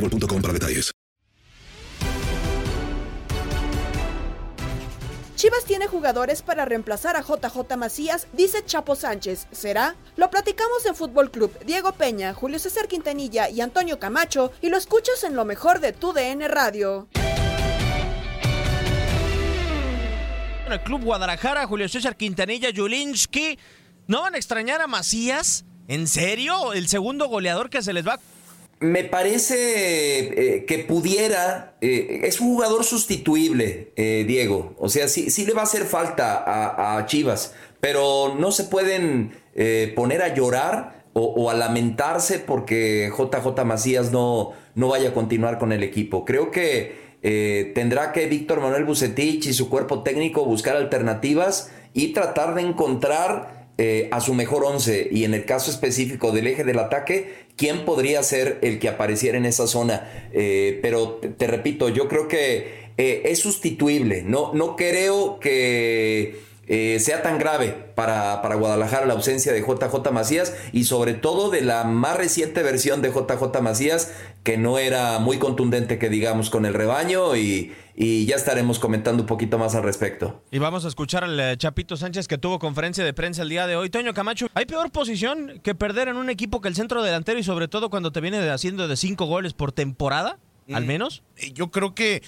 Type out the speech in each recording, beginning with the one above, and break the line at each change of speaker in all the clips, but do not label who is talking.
boostmobile.com para detalles.
Chivas tiene jugadores para reemplazar a JJ Macías, dice Chapo Sánchez. ¿Será? Lo platicamos en Fútbol Club. Diego Peña, Julio César Quintanilla y Antonio Camacho y lo escuchas en lo mejor de tu DN Radio.
En el Club Guadalajara, Julio César Quintanilla, Julinski, ¿no van a extrañar a Macías? ¿En serio? ¿El segundo goleador que se les va
me parece eh, que pudiera, eh, es un jugador sustituible, eh, Diego. O sea, sí, sí, le va a hacer falta a, Chivas, pero no se pueden poner a llorar o, o, a lamentarse porque JJ Macías no, no vaya a continuar con el equipo. Creo que tendrá que Víctor Manuel Bucetich y su cuerpo técnico buscar alternativas y tratar de encontrar a su mejor once y en el caso específico del eje del ataque, quién podría ser el que apareciera en esa zona. Eh, pero te, repito, yo creo que eh, es sustituible. No, no creo que eh, sea tan grave para, para, Guadalajara la ausencia de JJ Macías y sobre todo de la más reciente versión de JJ Macías que no era muy contundente que digamos con el rebaño y, y ya estaremos comentando un poquito más al respecto.
Y vamos a escuchar al Chapito Sánchez que tuvo conferencia de prensa el día de hoy. Toño Camacho, ¿hay peor posición que perder en un equipo que el centro delantero y sobre todo cuando te viene haciendo de cinco goles por temporada? Al menos.
Yo creo que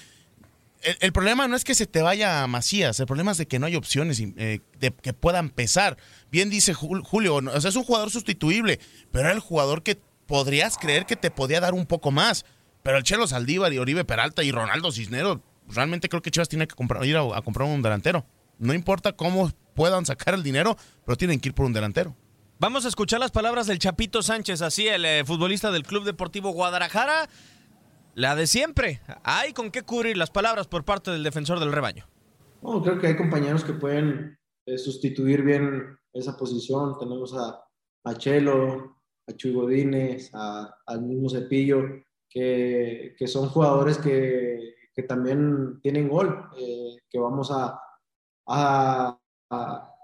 el, problema no es que se te vaya a Macías, el problema es de que no hay opciones eh, de, que puedan pesar. Bien dice Julio, o sea, es un jugador sustituible, pero era el jugador que podrías creer que te podía dar un poco más. Pero el Chelo Saldívar y Oribe Peralta y Ronaldo Cisneros, realmente creo que Chivas tiene que comprar, ir a, comprar un delantero. No importa cómo puedan sacar el dinero, pero tienen que ir por un delantero.
Vamos a escuchar las palabras del Chapito Sánchez, así el eh, futbolista del Club Deportivo Guadalajara. La de siempre. Hay con qué cubrir las palabras por parte del defensor del rebaño.
No, creo que hay compañeros que pueden eh, sustituir bien esa posición. Tenemos a, a Chelo, a Chuy Godínez, al mismo Cepillo, que, que son jugadores que, también tienen gol, eh, que vamos a,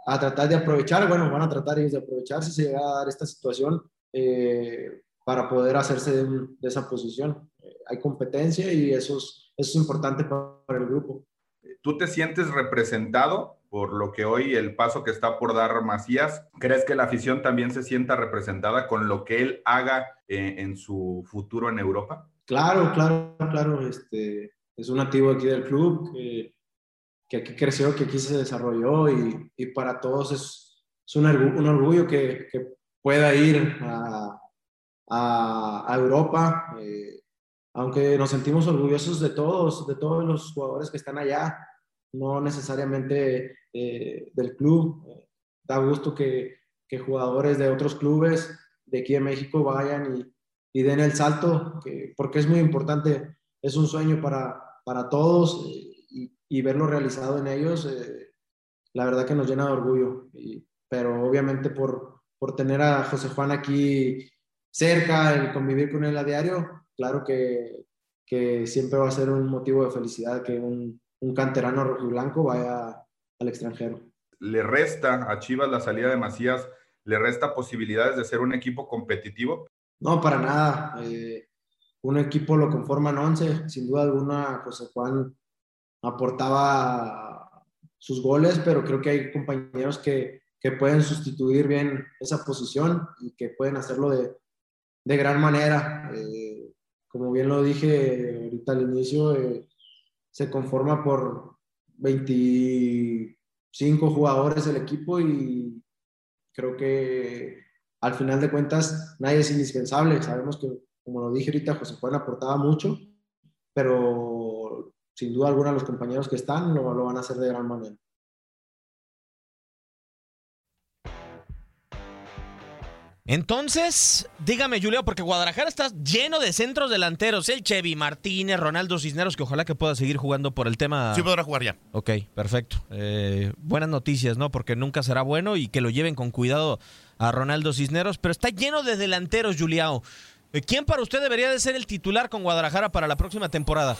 tratar de aprovechar. Bueno, van a tratar de aprovechar si se llega a dar esta situación eh, para poder hacerse de, de esa posición hay competencia y eso es, eso es importante para, el grupo.
¿Tú te sientes representado por lo que hoy el paso que está por dar Macías? ¿Crees que la afición también se sienta representada con lo que él haga eh, en su futuro en Europa?
Claro, claro, claro. Este, es un nativo aquí del club que, que aquí creció, que aquí se desarrolló y, y para todos es, es un, un, orgullo que, que pueda ir a, a, a Europa. Eh, aunque nos sentimos orgullosos de todos, de todos los jugadores que están allá, no necesariamente eh, del club. Da gusto que, jugadores de otros clubes de aquí en México vayan y, y den el salto, que, porque es muy importante, es un sueño para, para todos eh, y, verlo realizado en ellos, eh, la verdad que nos llena de orgullo. Pero obviamente por, por tener a José Juan aquí cerca, el convivir con él a diario, claro que, que siempre va a ser un motivo de felicidad que un, un canterano rojiblanco vaya al extranjero.
¿Le resta a Chivas la salida de Macías? ¿Le resta posibilidades de ser un equipo competitivo?
No, para nada. Eh, un equipo lo conforman 11. Sin duda alguna, José Juan aportaba sus goles, pero creo que hay compañeros que, que pueden sustituir bien esa posición y que pueden hacerlo de, de gran manera. Eh, como bien lo dije ahorita al inicio, eh, se conforma por 25 jugadores el equipo y creo que al final de cuentas nadie es indispensable. Sabemos que, como lo dije ahorita, José Juan aportaba mucho, pero sin duda alguna los compañeros que están lo, lo van a hacer de gran manera.
Entonces, dígame, Julio, porque Guadalajara está lleno de centros delanteros. El Chevy Martínez, Ronaldo Cisneros, que ojalá que pueda seguir jugando por el tema.
Sí, podrá jugar ya.
Ok, perfecto. Eh, buenas noticias, ¿no? Porque nunca será bueno y que lo lleven con cuidado a Ronaldo Cisneros. Pero está lleno de delanteros, Juliao. Eh, ¿Quién para usted debería de ser el titular con Guadalajara para la próxima temporada?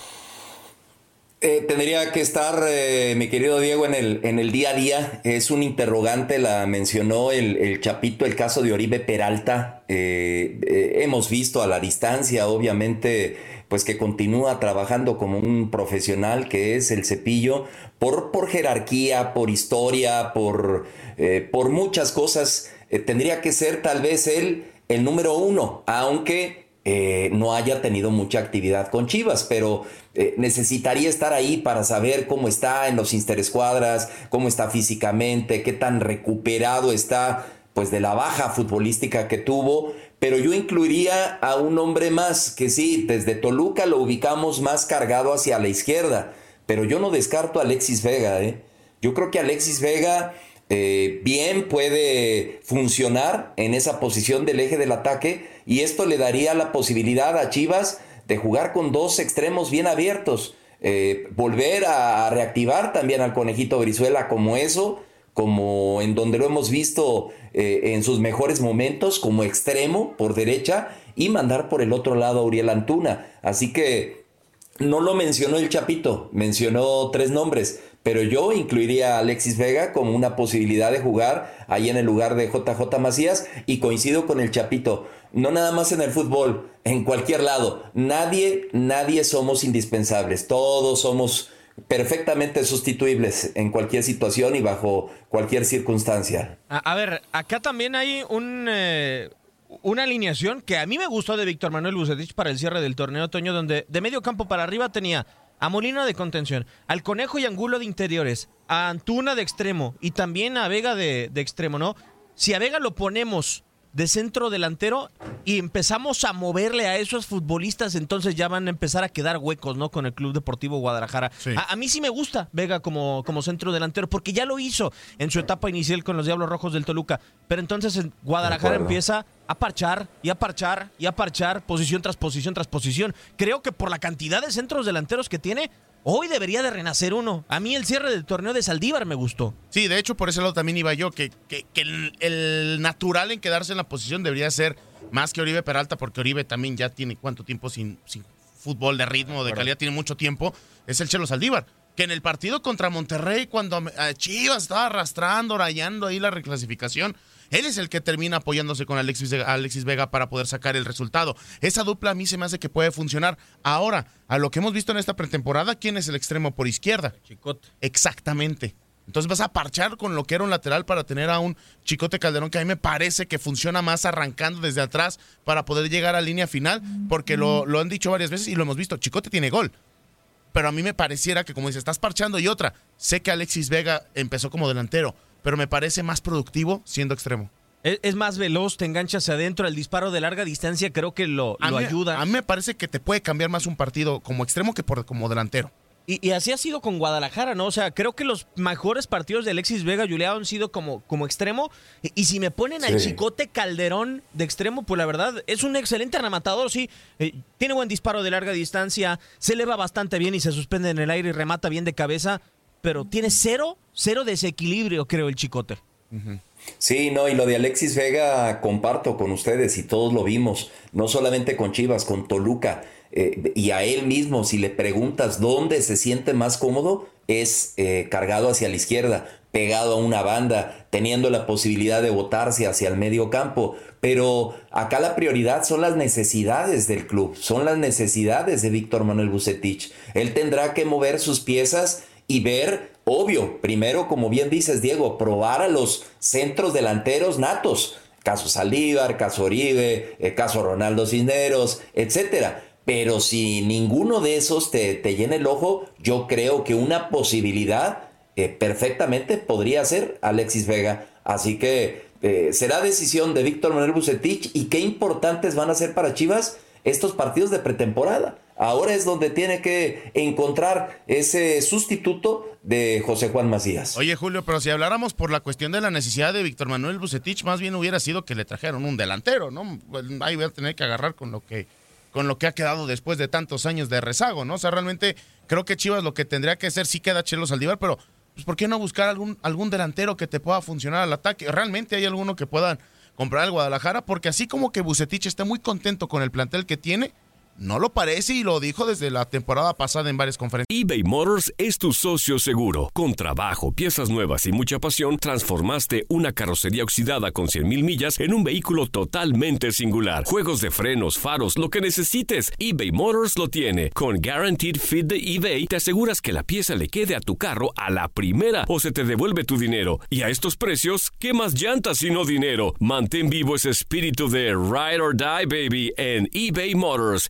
Eh, tendría que estar, eh, mi querido Diego, en el, en el día a día. Es un interrogante, la mencionó el, el Chapito, el caso de Oribe Peralta. Eh, hemos visto a la distancia, obviamente, pues que continúa trabajando como un profesional que es el cepillo, por, por jerarquía, por historia, por, por muchas cosas. tendría que ser tal vez él el número uno, aunque eh, no haya tenido mucha actividad con Chivas, pero eh, necesitaría estar ahí para saber cómo está en los interescuadras, cómo está físicamente, qué tan recuperado está pues de la baja futbolística que tuvo, pero yo incluiría a un hombre más que sí, desde Toluca lo ubicamos más cargado hacia la izquierda, pero yo no descarto a Alexis Vega, ¿eh? Yo creo que Alexis Vega eh, bien puede funcionar en esa posición del eje del ataque y esto le daría la posibilidad a Chivas de jugar con dos extremos bien abiertos, eh, volver a reactivar también al conejito Brizuela como eso, como en donde lo hemos visto eh, en sus mejores momentos, como extremo por derecha y mandar por el otro lado a Uriel Antuna. Así que no lo mencionó el Chapito, mencionó tres nombres pero yo incluiría a Alexis Vega como una posibilidad de jugar ahí en el lugar de JJ Macías y coincido con el Chapito, no nada más en el fútbol, en cualquier lado, nadie, nadie somos indispensables, todos somos perfectamente sustituibles en cualquier situación y bajo cualquier circunstancia.
A, ver, acá también hay. Eh una alineación que a mí me gustó de Víctor Manuel Bucetich para el cierre del torneo otoño, donde de medio campo para arriba tenía a Molina de contención, al Conejo y Angulo de interiores, a Antuna de extremo y también a Vega de, de extremo, ¿no? Si a Vega lo ponemos de centro delantero y empezamos a moverle a esos futbolistas, entonces ya van a empezar a quedar huecos, ¿no? Con el Club Deportivo Guadalajara.
Sí.
A, a, mí sí me gusta Vega como, como centro delantero, porque ya lo hizo en su etapa inicial con los Diablos Rojos del Toluca. Pero entonces en Guadalajara empieza a parchar y a parchar y a parchar, posición tras posición tras posición. Creo que por la cantidad de centros delanteros que tiene, Hoy debería de renacer uno. A mí el cierre del torneo de Saldívar me gustó.
Sí, de hecho por ese lado también iba yo, que, que, que el, el, natural en quedarse en la posición debería ser más que Oribe Peralta, porque Oribe también ya tiene cuánto tiempo sin, sin fútbol de ritmo, de calidad, tiene mucho tiempo, es el Chelo Saldívar. Que en el partido contra Monterrey, cuando Chivas estaba arrastrando, rayando ahí la reclasificación, él es el que termina apoyándose con Alexis, Alexis, Vega para poder sacar el resultado. Esa dupla a mí se me hace que puede funcionar. Ahora, a lo que hemos visto en esta pretemporada, ¿quién es el extremo por izquierda?
Chicote.
Exactamente. Entonces vas a parchar con lo que era un lateral para tener a un Chicote Calderón que a mí me parece que funciona más arrancando desde atrás para poder llegar a línea final, porque lo, lo han dicho varias veces y lo hemos visto. Chicote tiene gol. Pero a mí me pareciera que, como dice, estás parchando y otra. Sé que Alexis Vega empezó como delantero, pero me parece más productivo siendo extremo.
Es, es más veloz, te enganchas adentro, el disparo de larga distancia creo que lo,
a
lo
mí,
ayuda.
A mí me parece que te puede cambiar más un partido como extremo que por, como delantero.
Y, y así ha sido con Guadalajara, ¿no? O sea, creo que los mejores partidos de Alexis Vega Julián han sido como, como extremo. Y, y si me ponen al
Sí.
chicote Calderón de extremo, pues la verdad es un excelente rematador, sí. Eh, tiene buen disparo de larga distancia, se eleva bastante bien y se suspende en el aire y remata bien de cabeza. Pero tiene cero, cero desequilibrio, creo, el chicote.
Sí, no, y lo de Alexis Vega comparto con ustedes y todos lo vimos, no solamente con Chivas, con Toluca. eh, y a él mismo, si le preguntas dónde se siente más cómodo, es eh, cargado hacia la izquierda, pegado a una banda, teniendo la posibilidad de botarse hacia el medio campo. Pero acá la prioridad son las necesidades del club, son las necesidades de Víctor Manuel Bucetich. Él tendrá que mover sus piezas y ver, obvio, primero, como bien dices, Diego, probar a los centros delanteros natos. Caso Saldívar, caso Oribe, eh, caso Ronaldo Cisneros, etcétera. Pero si ninguno de esos te, te llena el ojo, yo creo que una posibilidad eh, perfectamente podría ser Alexis Vega. Así que eh, será decisión de Víctor Manuel Bucetich y qué importantes van a ser para Chivas estos partidos de pretemporada. Ahora es donde tiene que encontrar ese sustituto de José Juan Macías.
Oye, Julio, pero si habláramos por la cuestión de la necesidad de Víctor Manuel Bucetich, más bien hubiera sido que le trajeron un delantero, ¿no? Pues, Ahí voy a tener que agarrar con lo que con lo que ha quedado después de tantos años de rezago, ¿no? O sea, realmente creo que Chivas lo que tendría que hacer sí queda Chelo Saldívar, pero pues ¿por qué no buscar algún algún delantero que te pueda funcionar al ataque? Realmente hay alguno que puedan comprar al Guadalajara, porque así como que Bucetich está muy contento con el plantel que tiene, no lo parece y lo dijo desde la temporada pasada en varias conferencias.
eBay Motors es tu socio seguro. Con trabajo, piezas nuevas y mucha pasión, transformaste una carrocería oxidada con 100.000 millas en un vehículo totalmente singular. Juegos de frenos, faros, lo que necesites, eBay Motors lo tiene. Con Guaranteed Fit de eBay, te aseguras que la pieza le quede a tu carro a la primera o se te devuelve tu dinero. Y a estos precios, ¿qué más llantas y no dinero? Mantén vivo ese espíritu de Ride or Die, baby, en eBay Motors.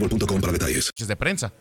boostmobile.com para detalles.
de prensa.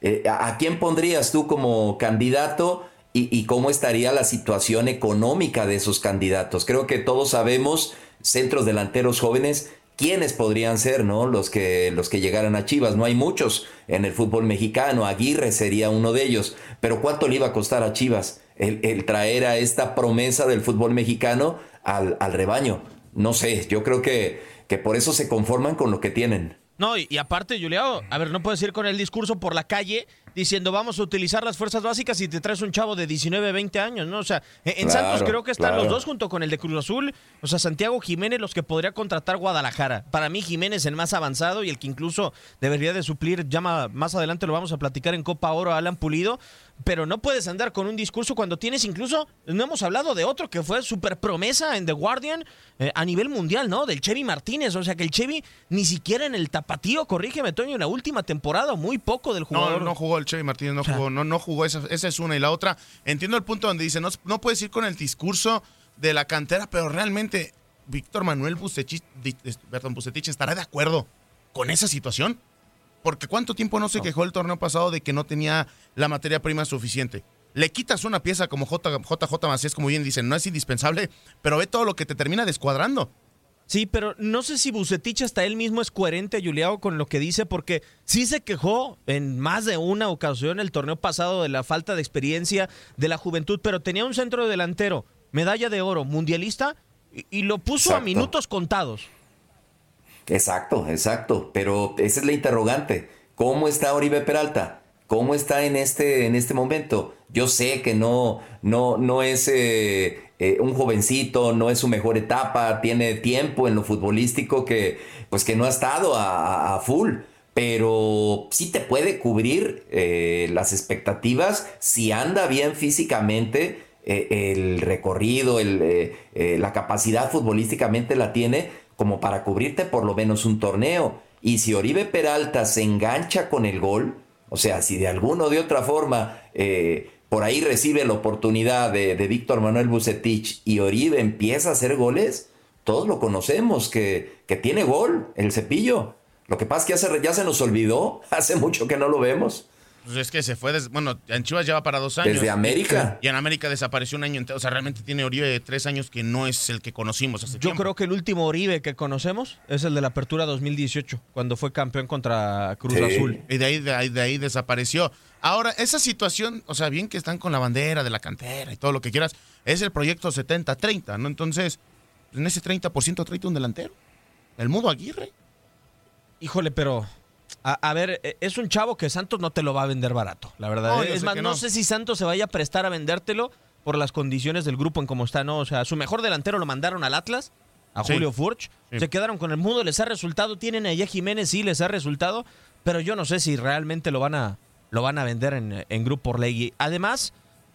Eh, ¿A a quién pondrías tú como candidato y, y cómo estaría la situación económica de esos candidatos? Creo que todos sabemos, centros delanteros jóvenes, quiénes podrían ser, ¿no? Los que, los que llegaran a Chivas. No hay muchos en el fútbol mexicano. Aguirre sería uno de ellos. Pero ¿cuánto le iba a costar a Chivas el, el traer a esta promesa del fútbol mexicano al, al rebaño? No sé, yo creo que, que por eso se conforman con lo que tienen.
No, y, y aparte, Juliao, a ver, no puedes ir con el discurso por la calle diciendo vamos a utilizar las fuerzas básicas y te traes un chavo de 19, 20 años, ¿no? O sea, en en
Claro,
Santos creo que están
claro.
los dos junto con el de Cruz Azul, o sea, Santiago Jiménez, los que podría contratar Guadalajara. Para mí, Jiménez el más avanzado y el que incluso debería de suplir, ya más adelante lo vamos a platicar en Copa Oro, Alan Pulido, pero no puedes andar con un discurso cuando tienes incluso, no hemos hablado de otro que fue super promesa en The Guardian eh, a nivel mundial, ¿no? Del Chevy Martínez, o sea que el Chevy ni siquiera en el tapatío, corrígeme Toño, en la última temporada, muy poco del jugador.
No, no jugó el Chevy Martínez, no jugó, no, no jugó, esa, esa es una. Y la otra, entiendo el punto donde dice, no, no puedes ir con el discurso de la cantera, pero realmente Víctor Manuel Bucetich, perdón, Bucetich estará de acuerdo con esa situación. Porque cuánto tiempo no se quejó el torneo pasado de que no tenía la materia prima suficiente. Le quitas una pieza como J, JJ Macías, como bien dicen, no es indispensable, pero ve todo lo que te termina descuadrando.
Sí, pero no sé si Bucetich hasta él mismo es coherente, Juliao, con lo que dice, porque sí se quejó en más de una ocasión el torneo pasado de la falta de experiencia, de la juventud, pero tenía un centro delantero, medalla de oro, mundialista, y, y lo puso a minutos contados.
Exacto, exacto. Pero esa es la interrogante. ¿Cómo está Oribe Peralta? ¿Cómo está en este, en este momento? Yo sé que no, no, no es eh, eh, un jovencito, no es su mejor etapa, tiene tiempo en lo futbolístico que, pues que no ha estado a, full. Pero sí te puede cubrir eh, las expectativas si anda bien físicamente, eh, el recorrido, el, eh, eh, la capacidad futbolísticamente la tiene como para cubrirte por lo menos un torneo. Y si Oribe Peralta se engancha con el gol, o sea, si de alguna o de otra forma eh, por ahí recibe la oportunidad de, de Víctor Manuel Bucetich y Oribe empieza a hacer goles, todos lo conocemos, que, que tiene gol, el cepillo. Lo que pasa es que ya se, ya se nos olvidó, hace mucho que no lo vemos.
Pues es que se fue, des- bueno, en Chivas lleva para dos años.
Desde América.
Y en América desapareció un año entero. O sea, realmente tiene Oribe tres años que no es el que conocimos hace
Yo
tiempo.
creo que el último Oribe que conocemos es el de la Apertura 2018, cuando fue campeón contra Cruz
Sí.
Azul.
Y de ahí, de, ahí, de ahí desapareció. Ahora, esa situación, o sea, bien que están con la bandera de la cantera y todo lo que quieras, es el proyecto 70-30, ¿no? Entonces, en ese 30% tráete un delantero. El Mudo Aguirre.
Híjole, pero a, a ver, eh, es un chavo que Santos no te lo va a vender barato, la verdad.
No,
Eh, es
sé
más, no.
no.
sé si Santos se vaya a prestar a vendértelo por las condiciones del grupo en cómo está, ¿no? O sea, su mejor delantero lo mandaron al Atlas, a
Sí.
Julio Furch.
Sí.
Se quedaron con el mundo, les ha resultado. Tienen a Jiménez, sí, les ha resultado. Pero yo no sé si realmente lo van a, lo van a vender en, en Grupo Orlegui. Además,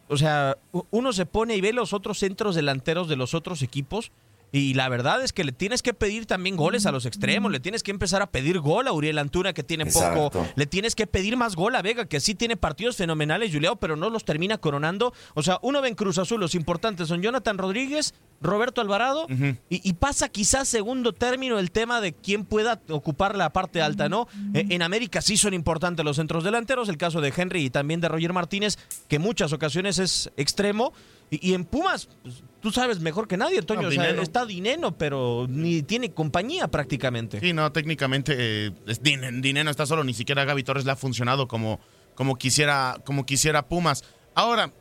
o sea, uno se pone y ve los otros centros delanteros de los otros equipos. Y la verdad es que le tienes que pedir también goles a los extremos, le tienes que empezar a pedir gol a Uriel Antuna que tiene poco, le tienes que pedir más gol a Vega que sí tiene partidos fenomenales, Juliao, pero no los termina coronando. O sea, uno ve en Cruz Azul, los importantes son Jonathan Rodríguez, Roberto Alvarado, y, y pasa quizás segundo término el tema de quién pueda ocupar la parte alta, ¿no? Eh, en América sí son importantes los centros delanteros, el caso de Henry y también de Roger Martínez, que en muchas ocasiones es extremo. Y, y en Pumas, pues, tú sabes mejor que nadie, Toño.
No,
o sea,
Dineno.
está Dineno, pero ni tiene compañía prácticamente.
Sí, no, técnicamente eh, es Din- Dineno está solo, ni siquiera Gaby Torres le ha funcionado como, como, quisiera, como quisiera Pumas. Ahora,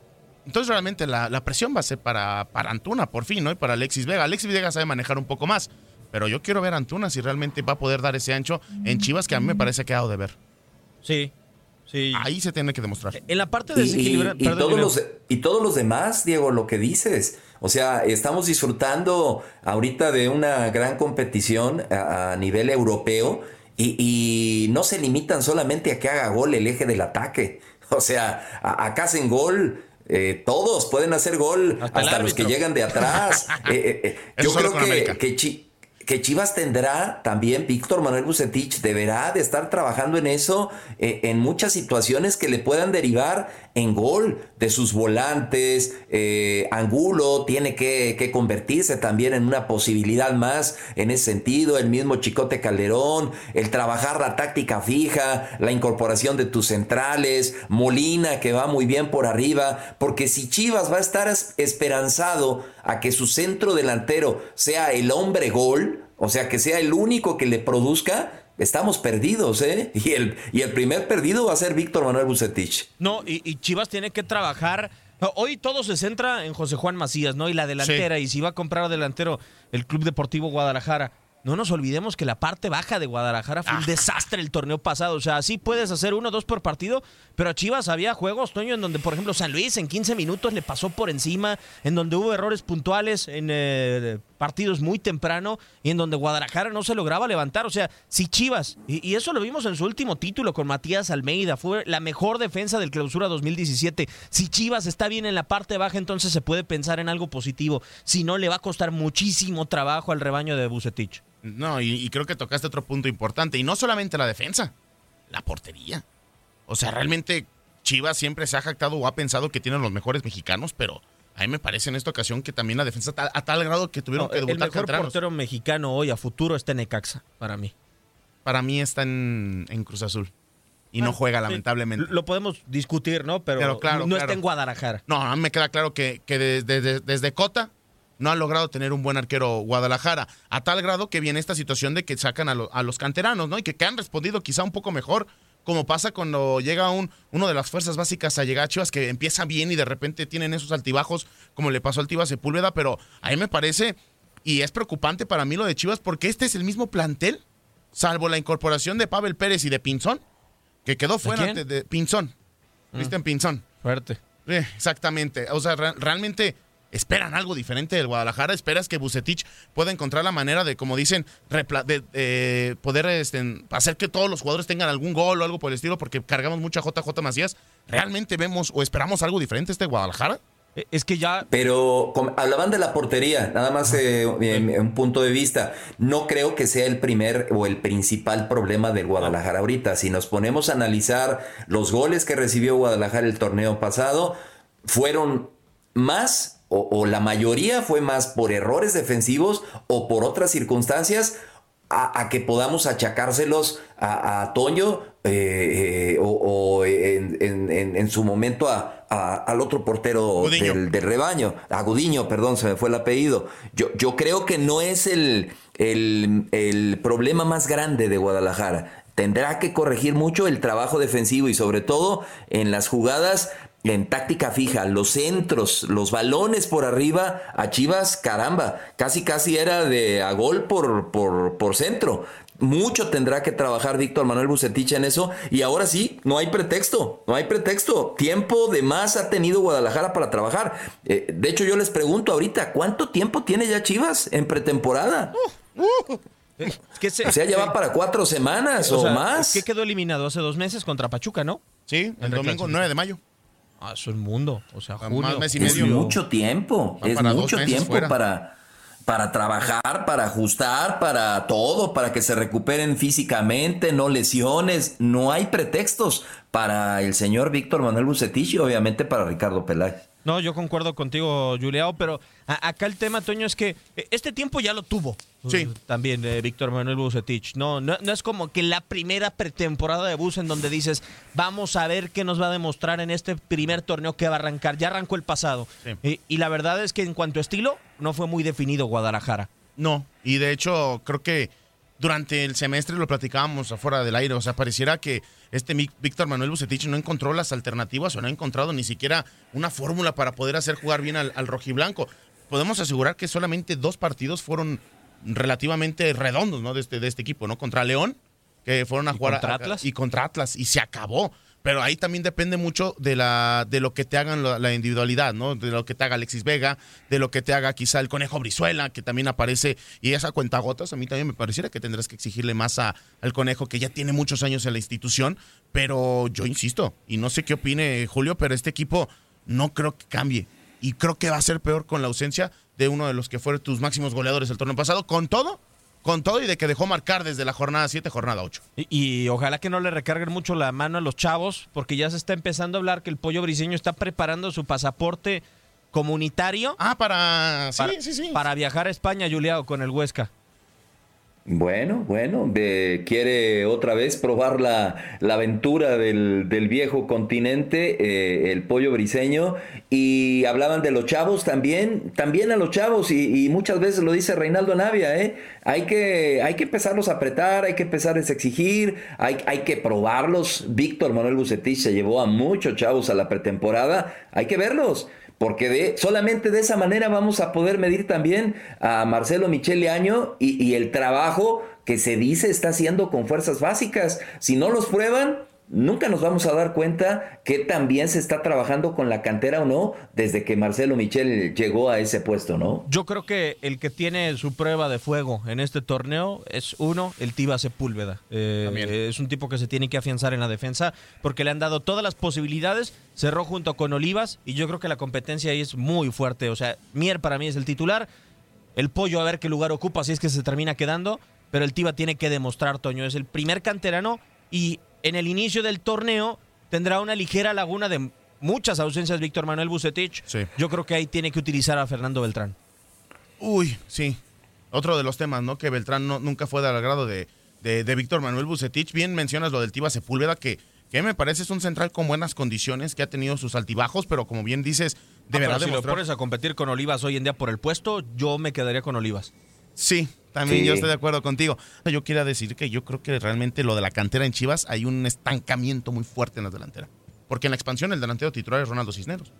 entonces realmente la, la presión va a ser para, para Antuna, por fin, ¿no? Y para Alexis Vega. Alexis Vega sabe manejar un poco más, pero yo quiero ver a Antuna si realmente va a poder dar ese ancho en Chivas que a mí me parece que ha quedado de ver.
Sí, sí.
Ahí se tiene que demostrar.
En la parte
Y, y- y todos los, y todos los demás, Diego, lo que dices. O sea, estamos disfrutando ahorita de una gran competición a, a nivel europeo y, y no se limitan solamente a que haga gol el eje del ataque. O sea, a- acá hacen gol. eh, todos pueden hacer gol, hasta, los que llegan de atrás. Eh, eh, eh, yo creo que, que, Chi- que Chivas tendrá también, Víctor Manuel Bucetich deberá de estar trabajando en eso, eh, en muchas situaciones que le puedan derivar en gol de sus volantes. eh, Angulo tiene que, que convertirse también en una posibilidad más en ese sentido. El mismo Chicote Calderón, el trabajar la táctica fija, la incorporación de tus centrales, Molina que va muy bien por arriba, porque si Chivas va a estar es- esperanzado a que su centro delantero sea el hombre gol, o sea, que sea el único que le produzca, estamos perdidos, ¿eh? Y el, y el primer perdido va a ser Víctor Manuel Bucetich.
No, y, y Chivas tiene que trabajar. Hoy todo se centra en José Juan Macías, ¿no? Y la delantera, y si va a comprar delantero el Club Deportivo Guadalajara. No nos olvidemos que la parte baja de Guadalajara fue un desastre el torneo pasado. O sea, sí puedes hacer uno o dos por partido, pero a Chivas había juegos, Toño, en donde, por ejemplo, San Luis en 15 minutos le pasó por encima, en donde hubo errores puntuales en eh, partidos muy temprano y en donde Guadalajara no se lograba levantar. O sea, si Chivas, y, eso lo vimos en su último título con Matías Almeida, fue la mejor defensa del clausura 2017. Si Chivas está bien en la parte baja, entonces se puede pensar en algo positivo. Si no, le va a costar muchísimo trabajo al rebaño de Bucetich.
No, y, y creo que tocaste otro punto importante. Y no solamente la defensa, la portería. O sea, realmente Chivas siempre se ha jactado o ha pensado que tienen los mejores mexicanos, pero A mí me parece en esta ocasión que también la defensa ta- a tal grado que tuvieron
No,
que
el
debutar
mejor
canteranos.
portero mexicano hoy a futuro está en Necaxa, para mí.
Para mí está en, en Cruz Azul. Y no
Bueno,
juega,
sí.
lamentablemente.
Lo podemos discutir, ¿no? Pero,
Pero claro,
no
claro.
está en Guadalajara.
No, a mí me queda claro que, que desde, desde- desde Cota no han logrado tener un buen arquero Guadalajara. A tal grado que viene esta situación de que sacan a, lo- a los canteranos, ¿no? Y que, que han respondido quizá un poco mejor, como pasa cuando llega un, uno de las fuerzas básicas a llegar a Chivas, que empieza bien y de repente tienen esos altibajos, como le pasó al Tivas Sepúlveda. Pero a mí me parece, y es preocupante para mí lo de Chivas, porque este es el mismo plantel, salvo la incorporación de Pavel Pérez y de Pinzón, que quedó fuera de, de Pinzón. Cristian Pinzón.
Fuerte.
Eh, exactamente. O sea, re- realmente esperan algo diferente del Guadalajara. Esperas que Bucetich pueda encontrar la manera de, como dicen, de, eh, poder este, hacer que todos los jugadores tengan algún gol o algo por el estilo, porque cargamos mucho a JJ Macías. ¿Realmente vemos o esperamos algo diferente este Guadalajara?
Eh, Es que ya.
Pero hablaban de la portería, nada más eh, en- en un punto de vista. No creo que sea el primer o el principal problema del Guadalajara ahorita. Si nos ponemos a analizar los goles que recibió Guadalajara el torneo pasado, fueron más o, o la mayoría fue más por errores defensivos o por otras circunstancias a, a que podamos achacárselos a, a Toño eh, eh, o, o en, en- en- en su momento a- al otro portero del rebaño, a Gudiño, perdón, se me fue el apellido. Yo, yo creo que no es el, el, el problema más grande de Guadalajara. Tendrá que corregir mucho el trabajo defensivo y sobre todo en las jugadas en táctica fija, los centros, los balones por arriba a Chivas, caramba, casi casi era de a gol por, por, por centro. Mucho tendrá que trabajar Víctor Manuel Bucetich en eso y ahora sí, no hay pretexto, no hay pretexto. Tiempo de más ha tenido Guadalajara para trabajar. Eh, de hecho, yo les pregunto ahorita, ¿cuánto tiempo tiene ya Chivas en pretemporada?
Se-
O sea, ya va para cuatro semanas
o
o,
sea,
más.
que quedó eliminado hace dos meses contra Pachuca, ¿no?
Sí, el domingo 9 de mayo.
Ah, eso es mundo. O sea,
Más
junio.
mes y
Es mucho tiempo,
Va
es mucho tiempo
fuera.
para, para trabajar, para ajustar, para todo, para que se recuperen físicamente, no lesiones. No hay pretextos para el señor Víctor Manuel Bucetich y obviamente para Ricardo Peláez.
No, yo concuerdo contigo, Juliao, pero a- acá el tema, Toño, es que eh, este tiempo ya lo tuvo.
Sí.
También eh, Víctor Manuel Bucetich. No, no, no es como que la primera pretemporada de Bus en donde dices, vamos a ver qué nos va a demostrar en este primer torneo que va a arrancar. Ya arrancó el pasado.
Sí.
Eh, y la verdad es que en cuanto a estilo, no fue muy definido Guadalajara.
No, y de hecho creo que durante el semestre lo platicábamos afuera del aire, o sea, pareciera que este Víctor Manuel Bucetich no encontró las alternativas o no ha encontrado ni siquiera una fórmula para poder hacer jugar bien al, al rojiblanco. Podemos asegurar que solamente dos partidos fueron relativamente redondos, ¿no? De este, de este equipo, ¿no? Contra León, que fueron a
¿Y
jugar
contra
a-
Atlas?
y contra Atlas y se acabó. Pero ahí también depende mucho de la de lo que te hagan la, la individualidad, ¿no? De lo que te haga Alexis Vega, de lo que te haga quizá el Conejo Brizuela, que también aparece y esa cuenta gotas, a mí también me pareciera que tendrás que exigirle más a- al Conejo que ya tiene muchos años en la institución, pero yo insisto, y no sé qué opine Julio, pero este equipo no creo que cambie y creo que va a ser peor con la ausencia de uno de los que fueron tus máximos goleadores el torneo pasado, con todo, con todo y de que dejó marcar desde la jornada 7, jornada 8.
Y, y ojalá que no le recarguen mucho la mano a los chavos, porque ya se está empezando a hablar que el pollo briseño está preparando su pasaporte comunitario.
Ah, para. Sí,
para,
sí, sí.
Para viajar a España, Juliao, con el Huesca.
Bueno, bueno, de- quiere otra vez probar la, la aventura del, del viejo continente, eh, el pollo briseño, y hablaban de los chavos también, también a los chavos, y, y muchas veces lo dice Reinaldo Navia, ¿eh? hay, que, hay que empezarlos a apretar, hay que empezarles a exigir, hay, hay que probarlos. Víctor Manuel Bucetich se llevó a muchos chavos a la pretemporada, hay que verlos. Porque de, solamente de esa manera vamos a poder medir también a Marcelo Michele Año y, y el trabajo que se dice está haciendo con fuerzas básicas. Si no los prueban, nunca nos vamos a dar cuenta que también se está trabajando con la cantera o no desde que Marcelo Michel llegó a ese puesto, ¿no?
Yo creo que el que tiene su prueba de fuego en este torneo es uno, el Tiba Sepúlveda. Eh, es un tipo que se tiene que afianzar en la defensa porque le han dado todas las posibilidades. Cerró junto con Olivas y yo creo que la competencia ahí es muy fuerte. O sea, Mier para mí es el titular. El pollo a ver qué lugar ocupa si es que se termina quedando. Pero el Tiba tiene que demostrar, Toño. Es el primer canterano y en el inicio del torneo tendrá una ligera laguna de muchas ausencias Víctor Manuel Bucetich. Yo creo que ahí tiene que utilizar a Fernando Beltrán.
Uy, sí. Otro de los temas, ¿no? Que Beltrán no, nunca fue del agrado de, de, de Víctor Manuel Bucetich. Bien mencionas lo del Tiva Sepúlveda, que, que me parece es un central con buenas condiciones, que ha tenido sus altibajos, pero como bien dices, deberá
Ah, pero si lo
demostrar.
pones a competir con Olivas hoy en día por el puesto, yo me quedaría con Olivas.
Sí, también
Sí.
yo estoy de acuerdo contigo. Yo quiero decir que yo creo que realmente lo de la cantera en Chivas hay un estancamiento muy fuerte en la delantera. Porque en la expansión el delantero titular es Ronaldo Cisneros.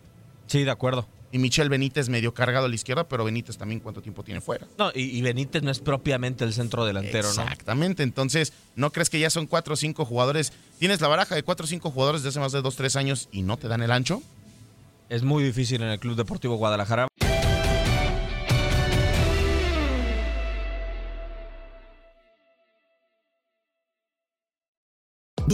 Sí, de acuerdo.
Y Michel Benítez medio cargado a la izquierda, pero Benítez también cuánto tiempo tiene fuera.
No, y, y Benítez no es propiamente el centro delantero, ¿no?
Exactamente, entonces, ¿no crees que ya son cuatro o cinco jugadores? Tienes la baraja de cuatro o cinco jugadores de hace más de dos, tres años y no te dan el ancho.
Es muy difícil en el Club Deportivo Guadalajara.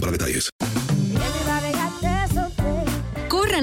para detalles.